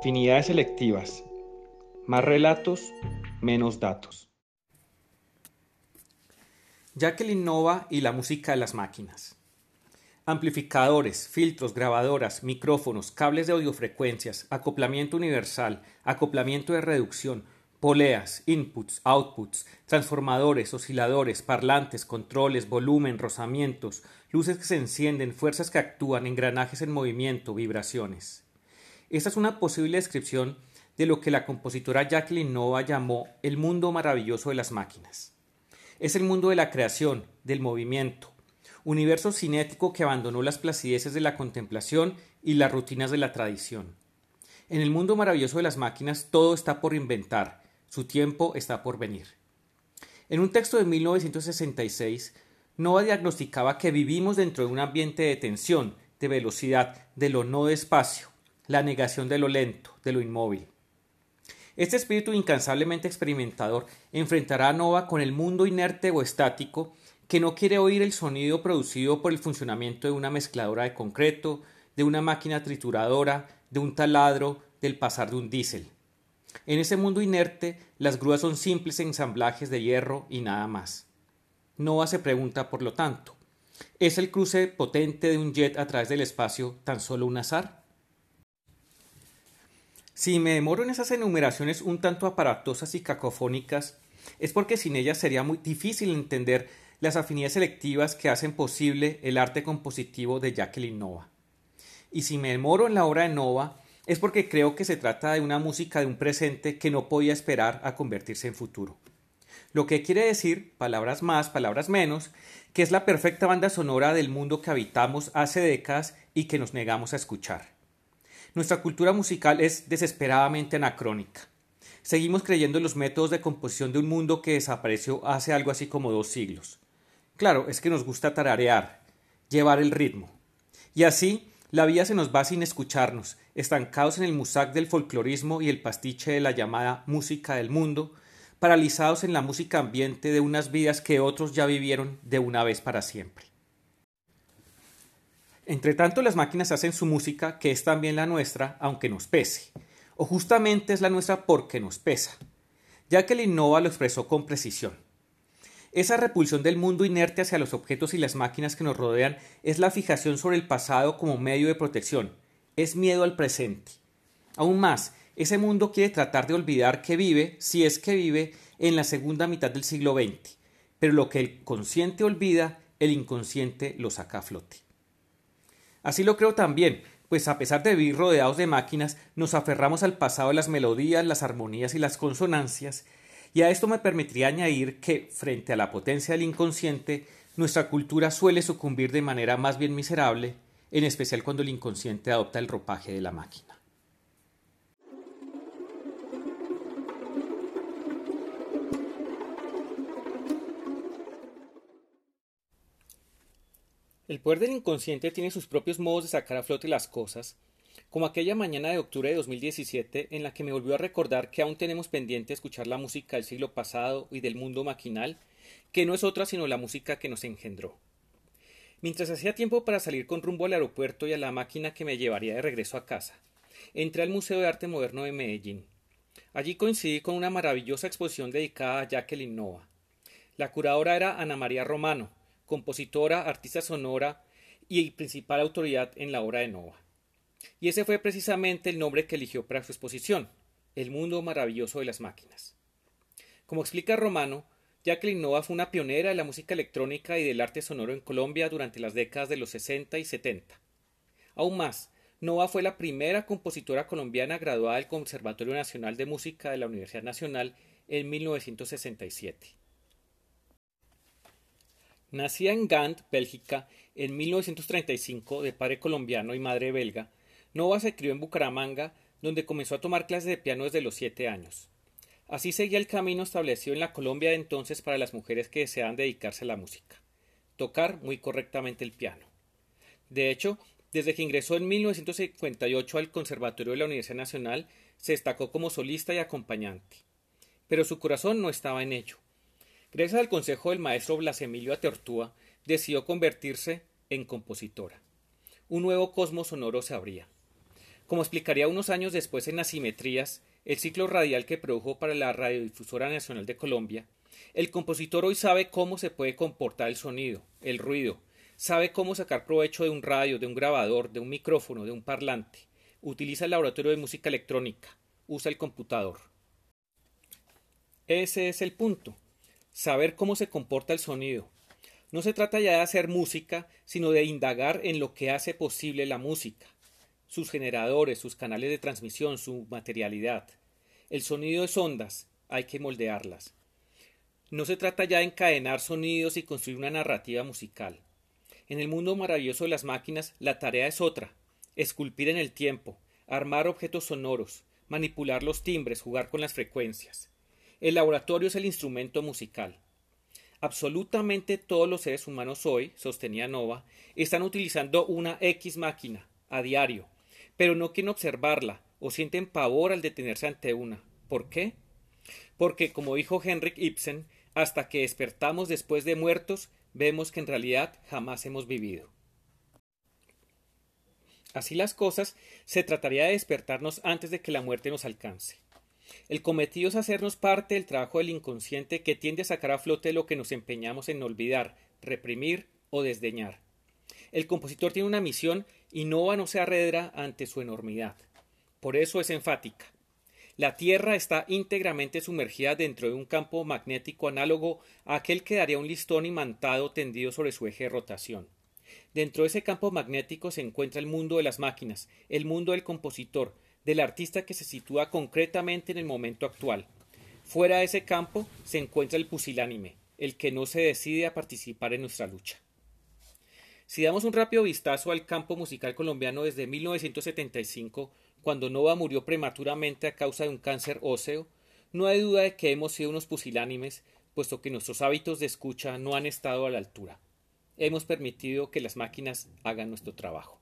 Afinidades selectivas. Más relatos, menos datos. Jacqueline Nova y la música de las máquinas. Amplificadores, filtros, grabadoras, micrófonos, cables de audiofrecuencias, acoplamiento universal, acoplamiento de reducción, poleas, inputs, outputs, transformadores, osciladores, parlantes, controles, volumen, rozamientos, luces que se encienden, fuerzas que actúan, engranajes en movimiento, vibraciones. Esta es una posible descripción de lo que la compositora Jacqueline Nova llamó el mundo maravilloso de las máquinas. Es el mundo de la creación, del movimiento, universo cinético que abandonó las placideces de la contemplación y las rutinas de la tradición. En el mundo maravilloso de las máquinas todo está por inventar, su tiempo está por venir. En un texto de 1966, Nova diagnosticaba que vivimos dentro de un ambiente de tensión, de velocidad, de lo no despacio, la negación de lo lento, de lo inmóvil. Este espíritu incansablemente experimentador enfrentará a Nova con el mundo inerte o estático que no quiere oír el sonido producido por el funcionamiento de una mezcladora de concreto, de una máquina trituradora, de un taladro, del pasar de un diésel. En ese mundo inerte, las grúas son simples ensamblajes de hierro y nada más. Nova se pregunta, por lo tanto, ¿es el cruce potente de un jet a través del espacio tan solo un azar? Si me demoro en esas enumeraciones un tanto aparatosas y cacofónicas, es porque sin ellas sería muy difícil entender las afinidades selectivas que hacen posible el arte compositivo de Jacqueline Nova. Y si me demoro en la obra de Nova, es porque creo que se trata de una música de un presente que no podía esperar a convertirse en futuro. Lo que quiere decir, palabras más, palabras menos, que es la perfecta banda sonora del mundo que habitamos hace décadas y que nos negamos a escuchar. Nuestra cultura musical es desesperadamente anacrónica. Seguimos creyendo en los métodos de composición de un mundo que desapareció hace algo así como dos siglos. Claro, es que nos gusta tararear, llevar el ritmo. Y así la vida se nos va sin escucharnos, estancados en el musac del folclorismo y el pastiche de la llamada música del mundo, paralizados en la música ambiente de unas vidas que otros ya vivieron de una vez para siempre. Entre tanto, las máquinas hacen su música, que es también la nuestra, aunque nos pese, o justamente es la nuestra porque nos pesa, ya que el Innova lo expresó con precisión. Esa repulsión del mundo inerte hacia los objetos y las máquinas que nos rodean es la fijación sobre el pasado como medio de protección, es miedo al presente. Aún más, ese mundo quiere tratar de olvidar que vive, si es que vive, en la segunda mitad del siglo XX, pero lo que el consciente olvida, el inconsciente lo saca a flote. Así lo creo también, pues a pesar de vivir rodeados de máquinas, nos aferramos al pasado de las melodías, las armonías y las consonancias, y a esto me permitiría añadir que, frente a la potencia del inconsciente, nuestra cultura suele sucumbir de manera más bien miserable, en especial cuando el inconsciente adopta el ropaje de la máquina. El poder del inconsciente tiene sus propios modos de sacar a flote las cosas, como aquella mañana de octubre de 2017 en la que me volvió a recordar que aún tenemos pendiente escuchar la música del siglo pasado y del mundo maquinal, que no es otra sino la música que nos engendró. Mientras hacía tiempo para salir con rumbo al aeropuerto y a la máquina que me llevaría de regreso a casa, entré al Museo de Arte Moderno de Medellín. Allí coincidí con una maravillosa exposición dedicada a Jacqueline Nova. La curadora era Ana María Romano, compositora, artista sonora y principal autoridad en la obra de Nova. Y ese fue precisamente el nombre que eligió para su exposición, El mundo maravilloso de las máquinas. Como explica Romano, Jacqueline Nova fue una pionera de la música electrónica y del arte sonoro en Colombia durante las décadas de los 60 y 70. Aún más, Nova fue la primera compositora colombiana graduada del Conservatorio Nacional de Música de la Universidad Nacional en 1967. Nacida en Gand, Bélgica, en 1935 de padre colombiano y madre belga, Nova se crió en Bucaramanga, donde comenzó a tomar clases de piano desde los siete años. Así seguía el camino establecido en la Colombia de entonces para las mujeres que deseaban dedicarse a la música, tocar muy correctamente el piano. De hecho, desde que ingresó en 1958 al Conservatorio de la Universidad Nacional, se destacó como solista y acompañante. Pero su corazón no estaba en ello. Gracias al consejo del maestro Blas Emilio Atertúa, decidió convertirse en compositora. Un nuevo cosmos sonoro se abría. Como explicaría unos años después en Asimetrías, el ciclo radial que produjo para la Radiodifusora Nacional de Colombia, el compositor hoy sabe cómo se puede comportar el sonido, el ruido, sabe cómo sacar provecho de un radio, de un grabador, de un micrófono, de un parlante, utiliza el laboratorio de música electrónica, usa el computador. Ese es el punto, saber cómo se comporta el sonido. No se trata ya de hacer música, sino de indagar en lo que hace posible la música, sus generadores, sus canales de transmisión, su materialidad. El sonido es ondas, hay que moldearlas. No se trata ya de encadenar sonidos y construir una narrativa musical. En el mundo maravilloso de las máquinas, la tarea es otra, esculpir en el tiempo, armar objetos sonoros, manipular los timbres, jugar con las frecuencias. El laboratorio es el instrumento musical. Absolutamente todos los seres humanos hoy, sostenía Nova, están utilizando una X máquina a diario, pero no quieren observarla o sienten pavor al detenerse ante una. ¿Por qué? Porque, como dijo Henrik Ibsen, hasta que despertamos después de muertos, vemos que en realidad jamás hemos vivido. Así las cosas, se trataría de despertarnos antes de que la muerte nos alcance. El cometido es hacernos parte del trabajo del inconsciente que tiende a sacar a flote lo que nos empeñamos en olvidar, reprimir o desdeñar. El compositor tiene una misión y no no se arredra ante su enormidad. Por eso es enfática. La Tierra está íntegramente sumergida dentro de un campo magnético análogo a aquel que daría un listón imantado tendido sobre su eje de rotación. Dentro de ese campo magnético se encuentra el mundo de las máquinas, el mundo del compositor, del artista que se sitúa concretamente en el momento actual. Fuera de ese campo se encuentra el pusilánime, el que no se decide a participar en nuestra lucha. Si damos un rápido vistazo al campo musical colombiano desde 1975, cuando Nova murió prematuramente a causa de un cáncer óseo, no hay duda de que hemos sido unos pusilánimes, puesto que nuestros hábitos de escucha no han estado a la altura. Hemos permitido que las máquinas hagan nuestro trabajo.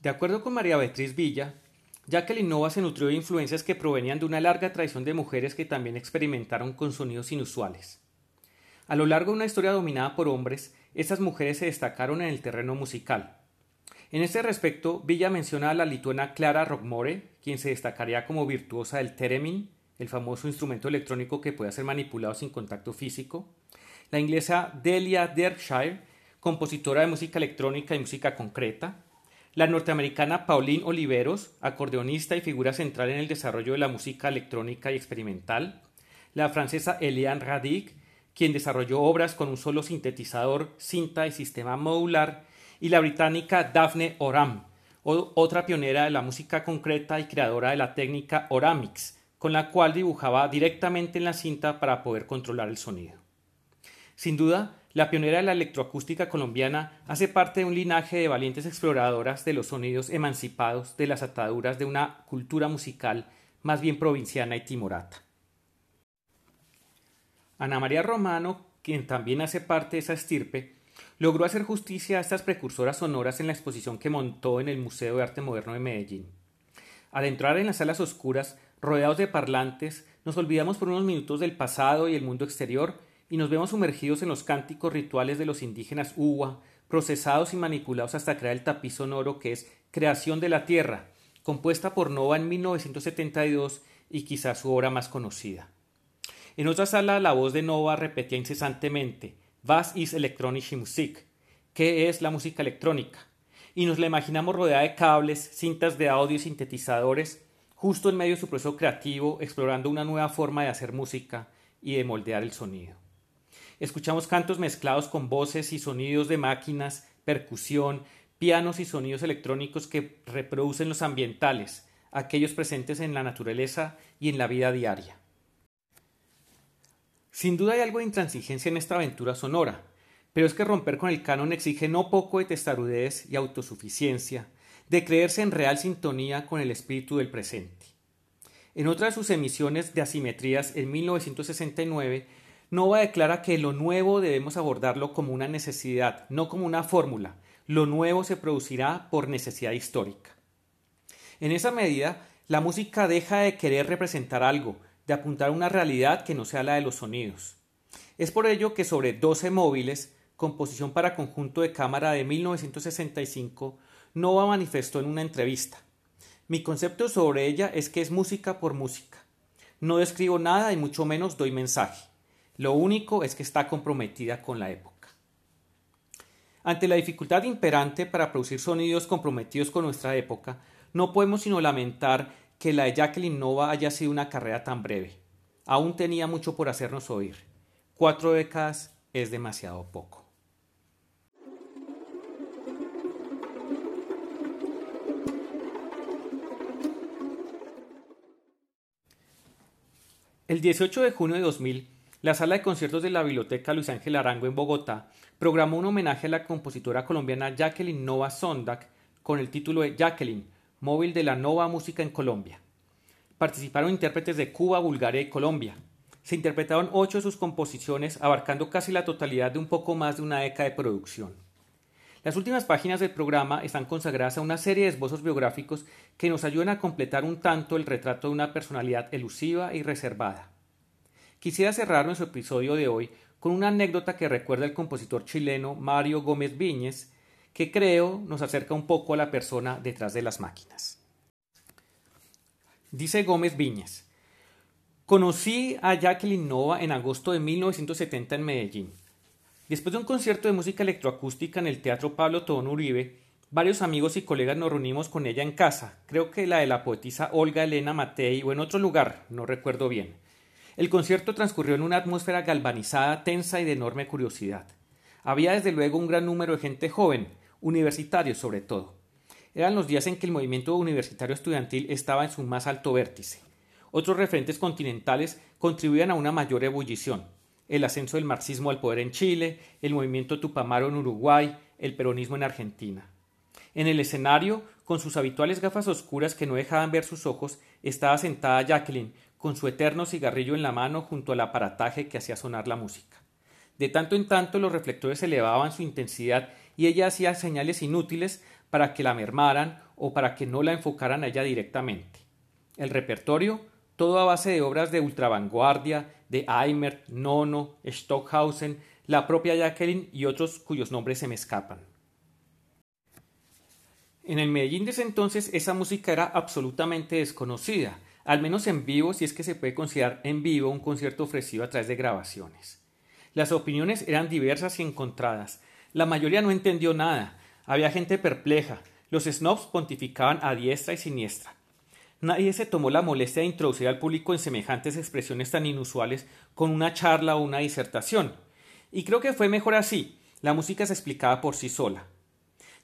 De acuerdo con María Beatriz Villa, Jacqueline Nova se nutrió de influencias que provenían de una larga tradición de mujeres que también experimentaron con sonidos inusuales. A lo largo de una historia dominada por hombres, estas mujeres se destacaron en el terreno musical. En este respecto, Villa menciona a la lituana Clara Rockmore, quien se destacaría como virtuosa del theremin, el famoso instrumento electrónico que puede ser manipulado sin contacto físico, la inglesa Delia Derkshire, compositora de música electrónica y música concreta, la norteamericana Pauline Oliveros, acordeonista y figura central en el desarrollo de la música electrónica y experimental, la francesa Eliane Radic, quien desarrolló obras con un solo sintetizador, cinta y sistema modular, y la británica Daphne Oram, otra pionera de la música concreta y creadora de la técnica Oramix, con la cual dibujaba directamente en la cinta para poder controlar el sonido. Sin duda, la pionera de la electroacústica colombiana hace parte de un linaje de valientes exploradoras de los sonidos emancipados de las ataduras de una cultura musical más bien provinciana y timorata. Ana María Romano, quien también hace parte de esa estirpe, logró hacer justicia a estas precursoras sonoras en la exposición que montó en el Museo de Arte Moderno de Medellín. Al entrar en las salas oscuras, rodeados de parlantes, nos olvidamos por unos minutos del pasado y el mundo exterior y nos vemos sumergidos en los cánticos rituales de los indígenas Uwa, procesados y manipulados hasta crear el tapiz sonoro que es Creación de la Tierra, compuesta por Nova en 1972 y quizás su obra más conocida. En otra sala la voz de Nova repetía incesantemente Was ist elektronische Musik? ¿Qué es la música electrónica? Y nos la imaginamos rodeada de cables, cintas de audio y sintetizadores, justo en medio de su proceso creativo, explorando una nueva forma de hacer música y de moldear el sonido. Escuchamos cantos mezclados con voces y sonidos de máquinas, percusión, pianos y sonidos electrónicos que reproducen los ambientales, aquellos presentes en la naturaleza y en la vida diaria. Sin duda hay algo de intransigencia en esta aventura sonora, pero es que romper con el canon exige no poco de testarudez y autosuficiencia, de creerse en real sintonía con el espíritu del presente. En otra de sus emisiones de asimetrías en 1969, Nova declara que lo nuevo debemos abordarlo como una necesidad, no como una fórmula. Lo nuevo se producirá por necesidad histórica. En esa medida, la música deja de querer representar algo, de apuntar una realidad que no sea la de los sonidos. Es por ello que sobre 12 móviles, composición para conjunto de cámara de 1965, Nova manifestó en una entrevista. Mi concepto sobre ella es que es música por música. No describo nada y mucho menos doy mensaje. Lo único es que está comprometida con la época. Ante la dificultad imperante para producir sonidos comprometidos con nuestra época, no podemos sino lamentar que la de Jacqueline Nova haya sido una carrera tan breve. Aún tenía mucho por hacernos oír. Cuatro décadas es demasiado poco. El 18 de junio de 2000, la sala de conciertos de la Biblioteca Luis Ángel Arango en Bogotá programó un homenaje a la compositora colombiana Jacqueline Nova Sondak con el título de Jacqueline, móvil de la Nova Música en Colombia. Participaron intérpretes de Cuba, Bulgaria y Colombia. Se interpretaron ocho de sus composiciones, abarcando casi la totalidad de un poco más de una década de producción. Las últimas páginas del programa están consagradas a una serie de esbozos biográficos que nos ayudan a completar un tanto el retrato de una personalidad elusiva y reservada. Quisiera cerrar nuestro episodio de hoy con una anécdota que recuerda el compositor chileno Mario Gómez Viñez, que creo nos acerca un poco a la persona detrás de las máquinas. Dice Gómez Viñez, conocí a Jacqueline Nova en agosto de 1970 en Medellín. Después de un concierto de música electroacústica en el Teatro Pablo Tobón Uribe, varios amigos y colegas nos reunimos con ella en casa, creo que la de la poetisa Olga Elena Matei o en otro lugar, no recuerdo bien. El concierto transcurrió en una atmósfera galvanizada, tensa y de enorme curiosidad. Había desde luego un gran número de gente joven, universitarios sobre todo. Eran los días en que el movimiento universitario estudiantil estaba en su más alto vértice. Otros referentes continentales contribuían a una mayor ebullición. El ascenso del marxismo al poder en Chile, el movimiento Tupamaro en Uruguay, el peronismo en Argentina. En el escenario, con sus habituales gafas oscuras que no dejaban ver sus ojos, estaba sentada Jacqueline, con su eterno cigarrillo en la mano junto al aparataje que hacía sonar la música. De tanto en tanto los reflectores elevaban su intensidad y ella hacía señales inútiles para que la mermaran o para que no la enfocaran a ella directamente. El repertorio, todo a base de obras de ultravanguardia, de Eimert, Nono, Stockhausen, la propia Jacqueline y otros cuyos nombres se me escapan. En el Medellín de ese entonces esa música era absolutamente desconocida, al menos en vivo si es que se puede considerar en vivo un concierto ofrecido a través de grabaciones. Las opiniones eran diversas y encontradas. La mayoría no entendió nada. Había gente perpleja. Los snobs pontificaban a diestra y siniestra. Nadie se tomó la molestia de introducir al público en semejantes expresiones tan inusuales con una charla o una disertación. Y creo que fue mejor así. La música se explicaba por sí sola.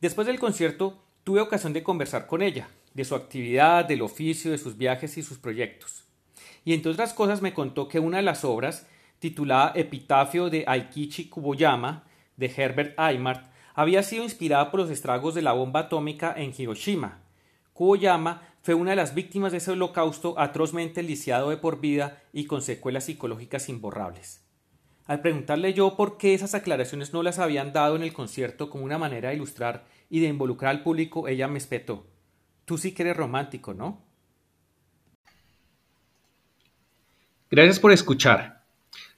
Después del concierto tuve ocasión de conversar con ella de su actividad, del oficio, de sus viajes y sus proyectos. Y entre otras cosas me contó que una de las obras, titulada Epitafio de Aikichi Kuboyama, de Herbert Aymart, había sido inspirada por los estragos de la bomba atómica en Hiroshima. Kuboyama fue una de las víctimas de ese holocausto atrozmente lisiado de por vida y con secuelas psicológicas imborrables. Al preguntarle yo por qué esas aclaraciones no las habían dado en el concierto como una manera de ilustrar y de involucrar al público, ella me espetó. Tú sí que eres romántico, ¿no? Gracias por escuchar.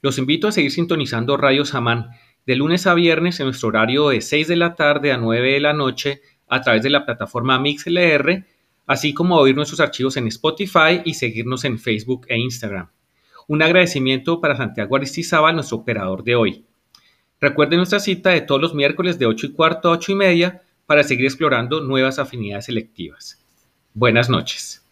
Los invito a seguir sintonizando Radio Samán de lunes a viernes en nuestro horario de 6 de la tarde a 9 de la noche a través de la plataforma MixLR, así como oír nuestros archivos en Spotify y seguirnos en Facebook e Instagram. Un agradecimiento para Santiago Aristizábal, nuestro operador de hoy. Recuerden nuestra cita de todos los miércoles de 8 y cuarto a 8 y media para seguir explorando nuevas afinidades selectivas. Buenas noches.